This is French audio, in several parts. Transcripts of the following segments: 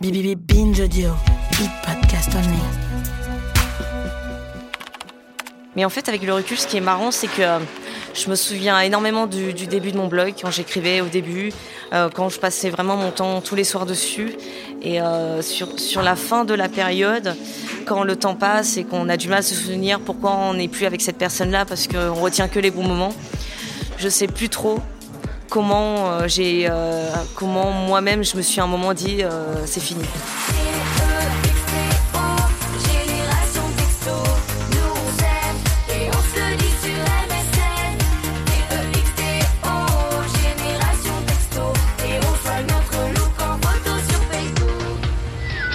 BBB Binge Audio. Big Podcast Only. Mais en fait, avec le recul, ce qui est marrant, c'est que euh, je me souviens énormément du, début de mon blog, quand j'écrivais au début, euh, quand je passais vraiment mon temps tous les soirs dessus. Et euh, sur, sur la fin de la période, quand le temps passe et qu'on a du mal à se souvenir pourquoi on n'est plus avec cette personne-là, parce qu'on retient que les bons moments, je sais plus trop comment euh, j'ai, euh, comment moi-même je me suis un moment dit euh, c'est fini.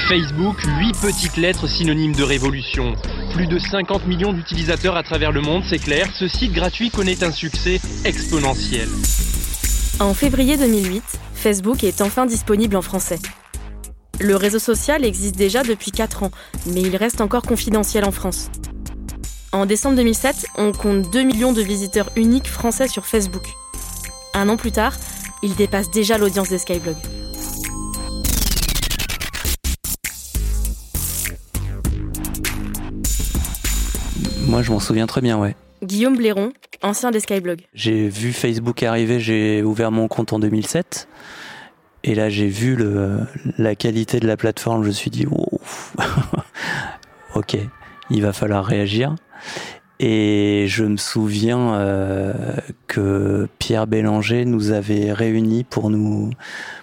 Facebook, 8 petites lettres synonymes de révolution. Plus de 50 millions d'utilisateurs à travers le monde, c'est clair, ce site gratuit connaît un succès exponentiel. En février 2008, Facebook est enfin disponible en français. Le réseau social existe déjà depuis 4 ans, mais il reste encore confidentiel en France. En décembre 2007, on compte 2 millions de visiteurs uniques français sur Facebook. Un an plus tard, il dépasse déjà l'audience des Skyblog. Moi, je m'en souviens très bien, ouais. Guillaume Blairon, ancien des Skyblog. J'ai vu Facebook arriver, j'ai ouvert mon compte en 2007. Et là, j'ai vu la qualité de la plateforme. Je me suis dit, Ouf. ok, il va falloir réagir. Et je me souviens euh, que Pierre Bélanger nous avait réunis pour nous,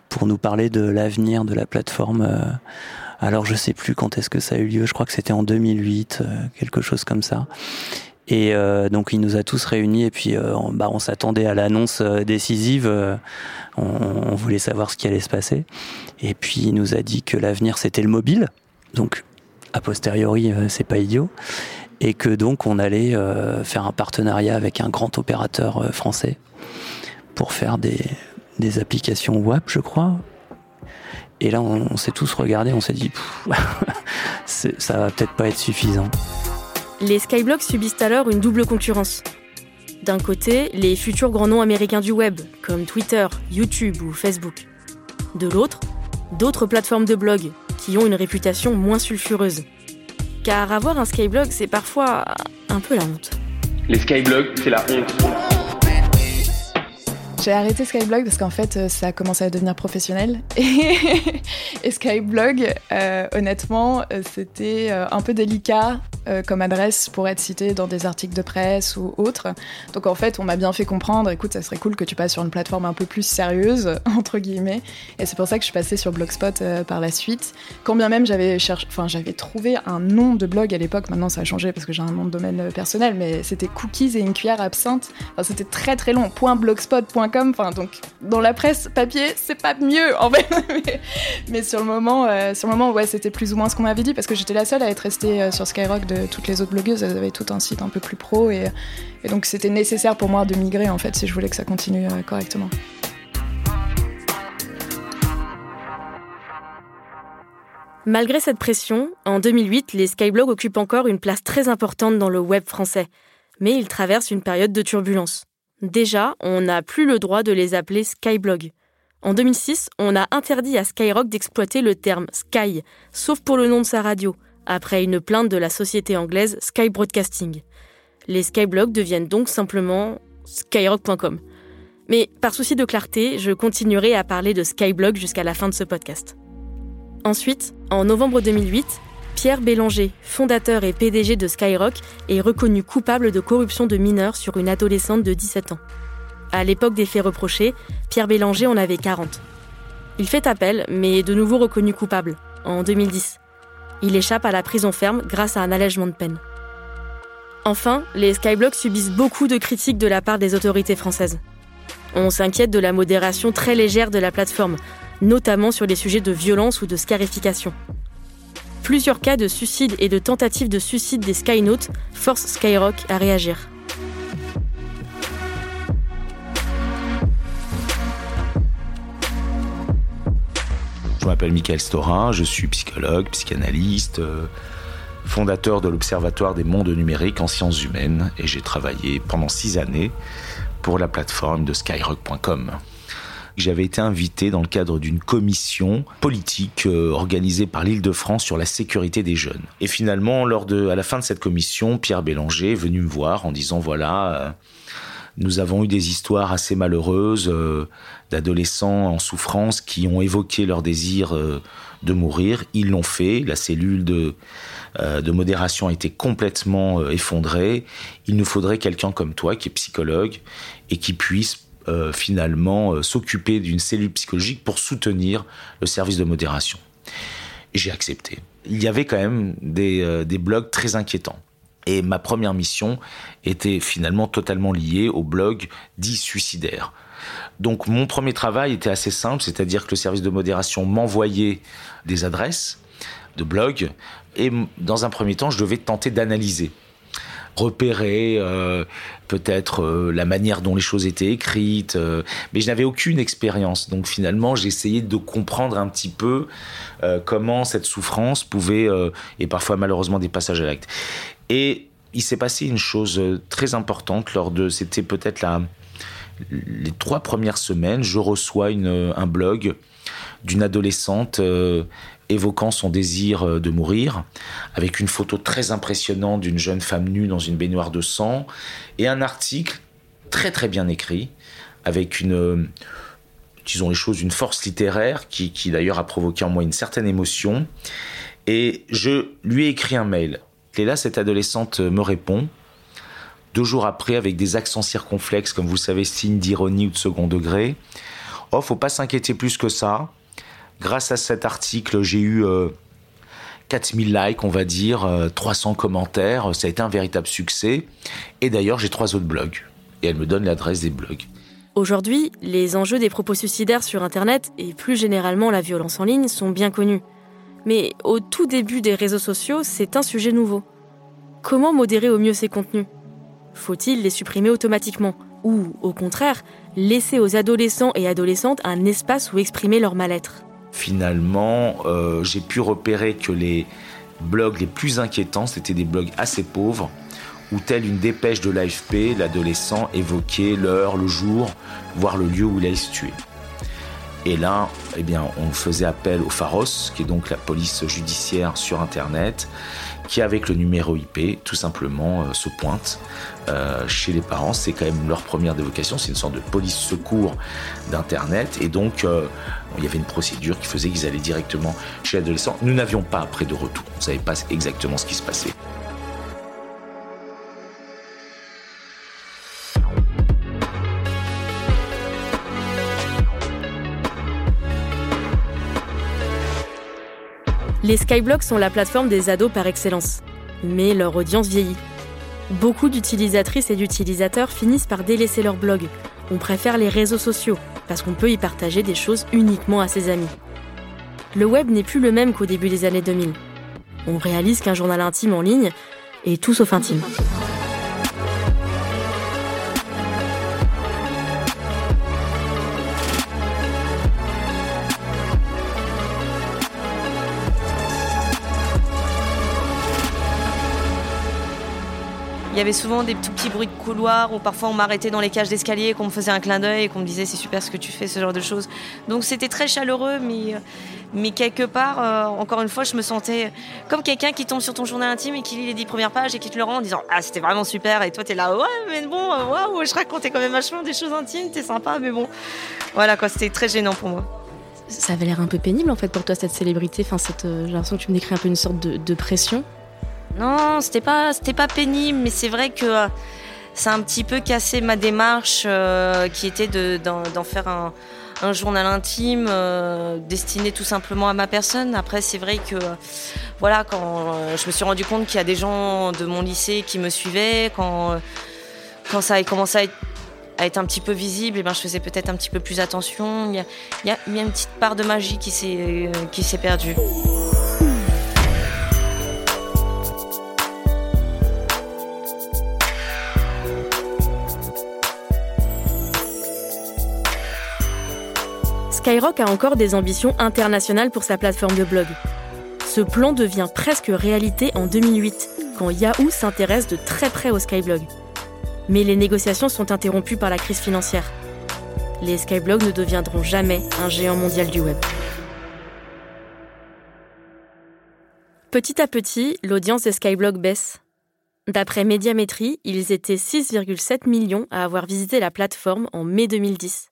pour nous parler de l'avenir de la plateforme. euh. Alors, je sais plus quand est-ce que ça a eu lieu. Je crois que c'était en 2008, euh, quelque chose comme ça. Et euh, donc il nous a tous réunis et puis euh, on, bah, on s'attendait à l'annonce euh, décisive. on, voulait savoir ce qui allait se passer. Et puis il nous a dit que l'avenir c'était le mobile. Donc a posteriori c'est pas idiot. Et que donc on allait faire un partenariat avec un grand opérateur français pour faire des, applications web, je crois. Et là on, s'est tous regardés, on s'est dit ça va peut-être pas être suffisant. Les Skyblogs subissent alors une double concurrence. D'un côté, les futurs grands noms américains du web, comme Twitter, YouTube ou Facebook. De l'autre, d'autres plateformes de blog, qui ont une réputation moins sulfureuse. Car avoir un Skyblog, c'est parfois un peu la honte. Les skyblogs, c'est la honte. J'ai arrêté Skyblog parce qu'en fait, euh, ça a commencé à devenir professionnel. Et, et Skyblog, euh, honnêtement, euh, c'était un peu délicat comme adresse pour être cité dans des articles de presse ou autres. Donc en fait, on m'a bien fait comprendre, écoute, ça serait cool que tu passes sur une plateforme un peu plus sérieuse, entre guillemets. Et c'est pour ça que je suis passée sur Blogspot par la suite. Quand bien même j'avais cherché, enfin j'avais trouvé un nom de blog à l'époque, maintenant ça a changé parce que j'ai un nom de domaine personnel, mais c'était cookies et une cuillère absinthe. Enfin, c'était très très long. Enfin, donc dans la presse papier, c'est pas mieux en fait. mais, sur le moment, euh, sur le moment, ouais, c'était plus ou moins ce qu'on m'avait dit parce que j'étais la seule à être restée euh, sur Skyrock de toutes les autres blogueuses. Elles avaient tout un site un peu plus pro et, et donc c'était nécessaire pour moi de migrer en fait si je voulais que ça continue euh, correctement. Malgré cette pression, en 2008, les Skyblogs occupent encore une place très importante dans le web français. Mais ils traversent une période de turbulence. Déjà, on n'a plus le droit de les appeler Skyblog. En 2006, on a interdit à Skyrock d'exploiter le terme Sky, sauf pour le nom de sa radio, après une plainte de la société anglaise Sky Broadcasting. Les Skyblogs deviennent donc simplement skyrock.com. Mais par souci de clarté, je continuerai à parler de Skyblog jusqu'à la fin de ce podcast. Ensuite, en novembre 2008, Pierre Bélanger, fondateur et PDG de Skyrock, est reconnu coupable de corruption de mineurs sur une adolescente de 17 ans. À l'époque des faits reprochés, Pierre Bélanger en avait 40. Il fait appel, mais est de nouveau reconnu coupable, en 2010. Il échappe à la prison ferme grâce à un allègement de peine. Enfin, les Skyblogs subissent beaucoup de critiques de la part des autorités françaises. On s'inquiète de la modération très légère de la plateforme, notamment sur les sujets de violence ou de scarification. Plusieurs cas de suicide et de tentatives de suicide des Skynautes forcent Skyrock à réagir. Je m'appelle Michael Storin, je suis psychologue, psychanalyste, euh, fondateur de l'Observatoire des mondes numériques en sciences humaines et j'ai travaillé pendant six années pour la plateforme de skyrock.com. J'avais été invité dans le cadre d'une commission politique euh, organisée par l'Île-de-France sur la sécurité des jeunes. Et finalement, lors de, à la fin de cette commission, Pierre Bélanger est venu me voir en disant voilà, euh, nous avons eu des histoires assez malheureuses euh, d'adolescents en souffrance qui ont évoqué leur désir de mourir. Ils l'ont fait. La cellule de, modération a été complètement effondrée. Il nous faudrait quelqu'un comme toi qui est psychologue et qui puisse euh, finalement euh, s'occuper d'une cellule psychologique pour soutenir le service de modération. J'ai accepté. Il y avait quand même des, euh, des blogs très inquiétants. Et ma première mission était finalement totalement liée au blog dit suicidaire. Donc mon premier travail était assez simple, c'est-à-dire que le service de modération m'envoyait des adresses de blogs et dans un premier temps, je devais tenter d'analyser repérer euh, peut-être euh, la manière dont les choses étaient écrites, euh, mais je n'avais aucune expérience. Donc finalement, essayé de comprendre un petit peu comment cette souffrance pouvait, et parfois malheureusement des passages à l'acte. Et il s'est passé une chose très importante lors de, c'était peut-être la, les trois premières semaines, je reçois une, un blog d'une adolescente évoquant son désir euh, de mourir, avec une photo très impressionnante d'une jeune femme nue dans une baignoire de sang, et un article très très bien écrit, avec une, euh, disons les choses, une force littéraire qui, qui d'ailleurs a provoqué en moi une certaine émotion. Et je lui ai écrit un mail. Et là, cette adolescente me répond, deux jours après, avec des accents circonflexes, comme vous savez, signe d'ironie ou de second degré. Oh, faut pas s'inquiéter plus que ça. Grâce à cet article, j'ai eu euh, 4000 likes, on va dire, euh, 300 commentaires. Ça a été un véritable succès. Et d'ailleurs, j'ai trois autres blogs. Et elle me donne l'adresse des blogs. Aujourd'hui, les enjeux des propos suicidaires sur Internet et plus généralement la violence en ligne sont bien connus. Mais au tout début des réseaux sociaux, c'est un sujet nouveau. Comment modérer au mieux ces contenus? Faut-il les supprimer automatiquement? Ou, au contraire, laisser aux adolescents et adolescentes un espace où exprimer leur mal-être? Finalement, euh, j'ai pu repérer que les blogs les plus inquiétants, c'était des blogs assez pauvres, où telle une dépêche de l'AFP, l'adolescent évoquait l'heure, le jour, voire le lieu où il allait se tuer. Et là, eh bien, on faisait appel au Pharos, qui est donc la police judiciaire sur Internet, qui avec le numéro IP, tout simplement, euh, se pointe euh, chez les parents. C'est quand même leur première dévocation, c'est une sorte de police secours d'Internet. Et donc, il y avait une procédure qui faisait qu'ils allaient directement chez l'adolescent. Nous n'avions pas après de retour, on ne savait pas exactement ce qui se passait. Les Skyblogs sont la plateforme des ados par excellence. Mais leur audience vieillit. Beaucoup d'utilisatrices et d'utilisateurs finissent par délaisser leur blog. On préfère les réseaux sociaux parce qu'on peut y partager des choses uniquement à ses amis. Le web n'est plus le même qu'au début des années 2000. On réalise qu'un journal intime en ligne est tout sauf intime. Y avait souvent des tout petits bruits de couloir où parfois on m'arrêtait dans les cages d'escalier, qu'on me faisait un clin d'œil et qu'on me disait c'est super ce que tu fais, ce genre de choses. Donc c'était très chaleureux, mais, mais quelque part, euh, encore une fois, je me sentais comme quelqu'un qui tombe sur ton journal intime et qui lit les dix premières pages et qui te le rend en disant ah c'était vraiment super et toi t'es là ouais mais bon euh, waouh je racontais quand même vachement des choses intimes, t'es sympa mais bon voilà quoi c'était très gênant pour moi. Ça avait l'air un peu pénible en fait pour toi cette célébrité. Enfin, cette, euh, j'ai l'impression que tu me décris un peu une sorte de pression. Non, c'était pas, c'était pas pénible, mais c'est vrai que euh, ça a un petit peu cassé ma démarche euh, qui était de, d'en, faire un, un journal intime euh, destiné tout simplement à ma personne. Après, c'est vrai que euh, voilà, quand euh, je me suis rendu compte qu'il y a des gens de mon lycée qui me suivaient, quand, euh, quand ça a commencé à être, un petit peu visible, et ben, je faisais peut-être un petit peu plus attention. Il y a, il y a- il y a une petite part de magie euh, qui s'est perdue. Skyrock a encore des ambitions internationales pour sa plateforme de blog. Ce plan devient presque réalité en 2008, quand Yahoo s'intéresse de très près au Skyblog. Mais les négociations sont interrompues par la crise financière. Les Skyblogs ne deviendront jamais un géant mondial du web. Petit à petit, l'audience des Skyblog baisse. D'après Médiamétrie, ils étaient 6,7 millions à avoir visité la plateforme en mai 2010.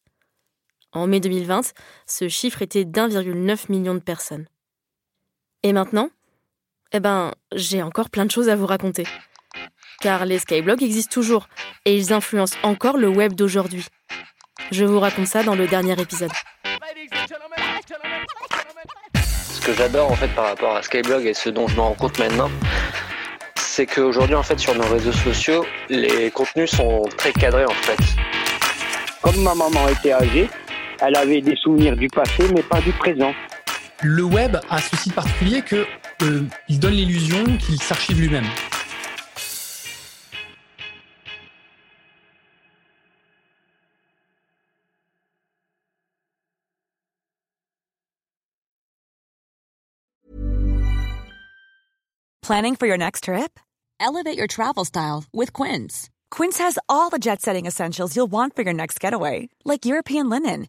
En mai 2020, ce chiffre était d'1,9 million de personnes. Et maintenant Eh ben, j'ai encore plein de choses à vous raconter. Car les skyblogs existent toujours et ils influencent encore le web d'aujourd'hui. Je vous raconte ça dans le dernier épisode. Ce que j'adore en fait par rapport à Skyblog et ce dont je me rends compte maintenant, c'est qu'aujourd'hui en fait sur nos réseaux sociaux, les contenus sont très cadrés en fait. Comme ma maman était âgée, elle avait des souvenirs du passé, mais pas du présent. Le web a ceci de particulier que euh, il donne l'illusion qu'il s'archive lui-même. Planning for your next trip? Elevate your travel style with Quince. Quince has all the jet setting essentials you'll want for your next getaway, like European linen,